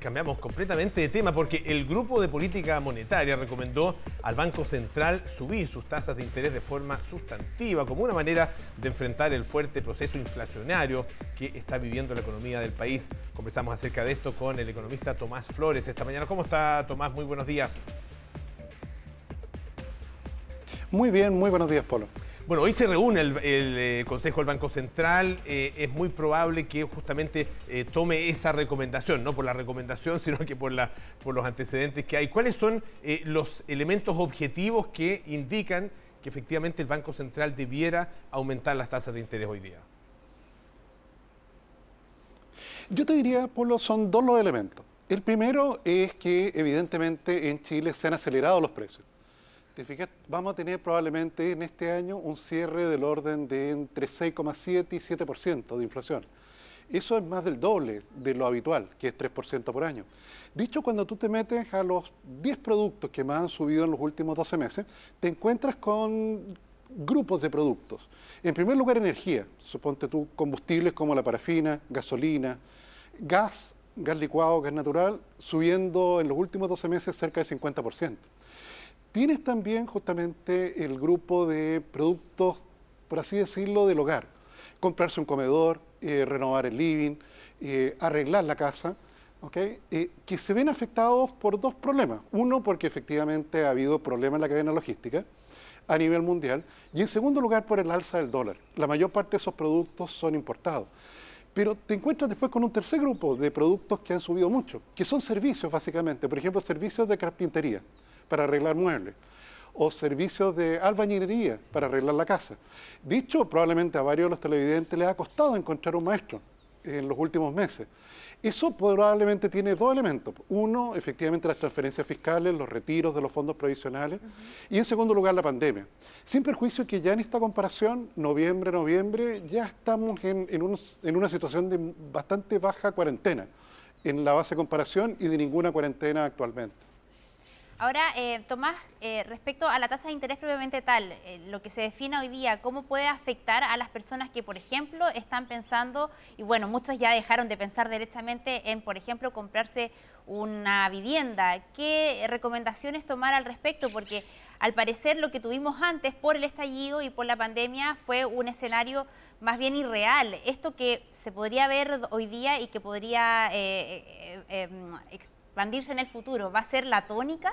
Cambiamos completamente de tema porque el Grupo de Política Monetaria recomendó al Banco Central subir sus tasas de interés de forma sustantiva como una manera de enfrentar el fuerte proceso inflacionario que está viviendo la economía del país. Conversamos acerca de esto con el economista Tomás Flores esta mañana. ¿Cómo está Tomás? Muy buenos días. Muy bien, muy buenos días, Polo. Bueno, hoy se reúne el, eh, Consejo del Banco Central. Eh, es muy probable que justamente eh, tome esa recomendación, no por la recomendación, sino que por, la, por los antecedentes que hay. ¿Cuáles son los elementos objetivos que indican que efectivamente el Banco Central debiera aumentar las tasas de interés hoy día? Yo te diría, Polo, son dos los elementos. El primero es que evidentemente en Chile se han acelerado los precios te fijas, vamos a tener probablemente en este año un cierre del orden de entre 6,7 y 7% de inflación. Eso es más del doble de lo habitual, que es 3% por año. Dicho, cuando tú te metes a los 10 productos que más han subido en los últimos 12 meses, te encuentras con grupos de productos. En primer lugar, energía. Suponte tú combustibles como la parafina, gasolina, gas, gas licuado, gas natural, subiendo en los últimos 12 meses cerca de 50%. Tienes también justamente el grupo de productos, por así decirlo, del hogar. Comprarse un comedor, eh, renovar el living, eh, arreglar la casa, eh, que se ven afectados por dos problemas. Uno, porque efectivamente ha habido problemas en la cadena logística a nivel mundial. Y en segundo lugar, por el alza del dólar. La mayor parte de esos productos son importados. Pero te encuentras después con un tercer grupo de productos que han subido mucho, que son servicios básicamente, por ejemplo, servicios de carpintería para arreglar muebles o servicios de albañilería para arreglar la casa. Dicho, probablemente a varios de los televidentes les ha costado encontrar un maestro en los últimos meses. Eso probablemente tiene dos elementos. Uno, efectivamente, las transferencias fiscales, los retiros de los fondos provisionales. Y en segundo lugar, la pandemia. Sin perjuicio que ya en esta comparación, noviembre, noviembre, ya estamos en, en una situación de bastante baja cuarentena en la base de comparación y de ninguna cuarentena actualmente. Ahora, eh, Tomás, eh, respecto a la tasa de interés propiamente tal, eh, lo que se define hoy día, ¿cómo puede afectar a las personas que, por ejemplo, están pensando, y bueno, muchos ya dejaron de pensar directamente en, por ejemplo, comprarse una vivienda? ¿Qué recomendaciones tomar al respecto? Porque al parecer lo que tuvimos antes por el estallido y por la pandemia fue un escenario más bien irreal. Esto que se podría ver hoy día y que podría em, expandirse en el futuro, ¿va a ser la tónica?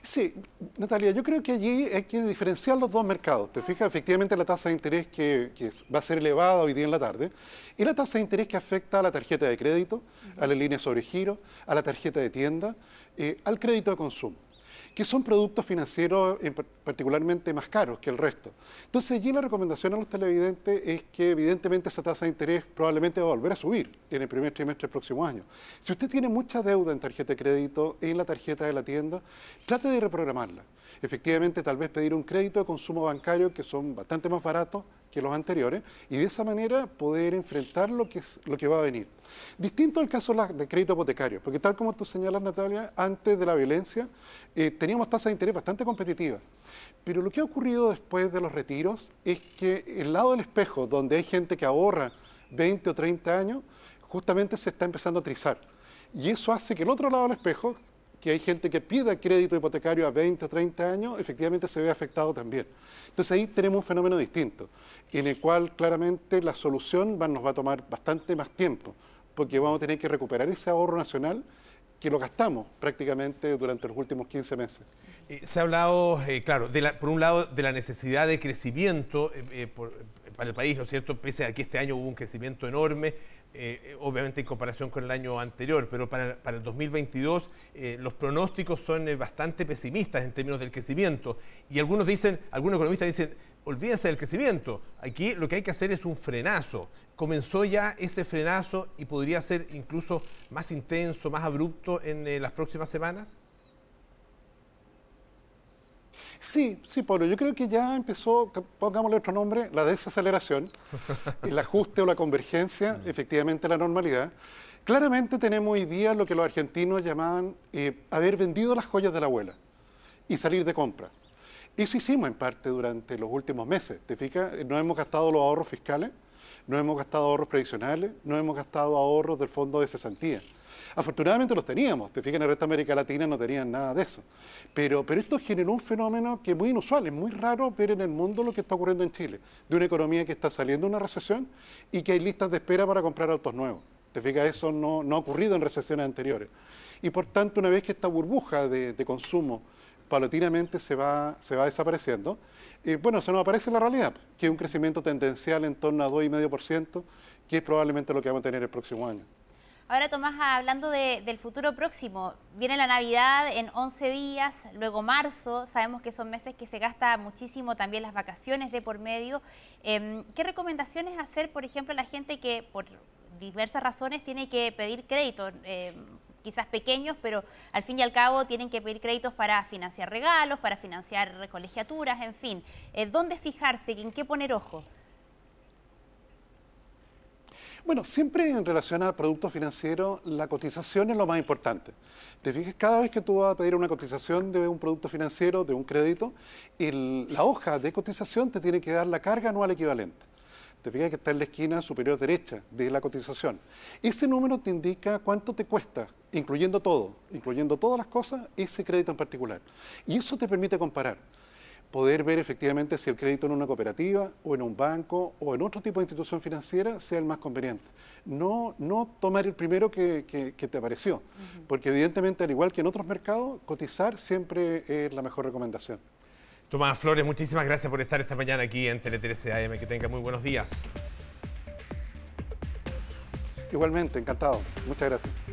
Sí, Natalia, yo creo que allí hay que diferenciar los dos mercados. Te fijas, efectivamente la tasa de interés que, va a ser elevada hoy día en la tarde y la tasa de interés que afecta a la tarjeta de crédito, a la línea sobre giro, a la tarjeta de tienda, eh, al crédito de consumo que son productos financieros particularmente más caros que el resto. Entonces allí la recomendación a los televidentes es que evidentemente esa tasa de interés probablemente va a volver a subir en el primer trimestre del próximo año. Si usted tiene mucha deuda en tarjeta de crédito, en la tarjeta de la tienda, trate de reprogramarla. Efectivamente, tal vez pedir un crédito de consumo bancario que son bastante más baratos que los anteriores y de esa manera poder enfrentar lo que, es, lo que va a venir. Distinto al caso del crédito hipotecario, porque tal como tú señalas, Natalia, antes de la violencia eh, teníamos tasas de interés bastante competitivas. Pero lo que ha ocurrido después de los retiros es que el lado del espejo, donde hay gente que ahorra 20 o 30 años, justamente se está empezando a trizar. Y eso hace que el otro lado del espejo, que hay gente que pida crédito hipotecario a 20 o 30 años, efectivamente se ve afectado también. Entonces ahí tenemos un fenómeno distinto, en el cual claramente la solución nos va a tomar bastante más tiempo, porque vamos a tener que recuperar ese ahorro nacional que lo gastamos prácticamente durante los últimos 15 meses. Eh, se ha hablado, eh, claro, por un lado de la necesidad de crecimiento eh, para el país, ¿no es cierto? Pese a que este año hubo un crecimiento enorme, eh, obviamente en comparación con el año anterior, pero para, el 2022 eh, los pronósticos son eh, bastante pesimistas en términos del crecimiento. Y algunos dicen, algunos economistas dicen, olvídense del crecimiento, aquí lo que hay que hacer es un frenazo. Comenzó ya ese frenazo y podría ser incluso más intenso, más abrupto en las próximas semanas. Sí, sí, Pablo, yo creo que ya empezó, pongámosle otro nombre, la desaceleración, el ajuste o la convergencia, efectivamente, la normalidad. Claramente tenemos hoy día lo que los argentinos llamaban eh, haber vendido las joyas de la abuela y salir de compra. Eso hicimos en parte durante los últimos meses, ¿te fijas? No hemos gastado los ahorros fiscales, No hemos gastado ahorros previsionales, no hemos gastado ahorros del fondo de cesantía. Afortunadamente los teníamos, te fijas en el resto de América Latina no tenían nada de eso. Pero, pero esto generó un fenómeno que es muy inusual, es muy raro ver en el mundo lo que está ocurriendo en Chile, de una economía que está saliendo de una recesión y que hay listas de espera para comprar autos nuevos. Te fijas, eso no, ha ocurrido en recesiones anteriores. Y por tanto, una vez que esta burbuja de, consumo paulatinamente se va, desapareciendo, eh, bueno, se nos aparece la realidad, que es un crecimiento tendencial en torno a 2,5%, que es probablemente lo que vamos a tener el próximo año. Ahora, Tomás, hablando del futuro próximo, viene la Navidad en 11 días, luego marzo, sabemos que son meses que se gasta muchísimo también las vacaciones de por medio. Em, ¿Qué recomendaciones hacer, por ejemplo, a la gente que por diversas razones tiene que pedir crédito? Em, quizás pequeños, pero al fin y al cabo tienen que pedir créditos para financiar regalos, para financiar colegiaturas, en fin. Eh, ¿Dónde fijarse? ¿En qué poner ojo? Bueno, siempre en relación al producto financiero, la cotización es lo más importante. Te fijas, cada vez que tú vas a pedir una cotización de un producto financiero, de un crédito, la hoja de cotización te tiene que dar la carga anual equivalente. Te fijas que está en la esquina superior derecha de la cotización. Ese número te indica cuánto te cuesta, incluyendo todo, incluyendo todas las cosas, ese crédito en particular. Y eso te permite comparar poder ver efectivamente si el crédito en una cooperativa o en un banco o en otro tipo de institución financiera sea el más conveniente. No, no tomar el primero que, te apareció, porque evidentemente al igual que en otros mercados, cotizar siempre es la mejor recomendación. Tomás Flores, muchísimas gracias por estar esta mañana aquí en Tele 13 AM. Que tenga muy buenos días. Igualmente, encantado. Muchas gracias.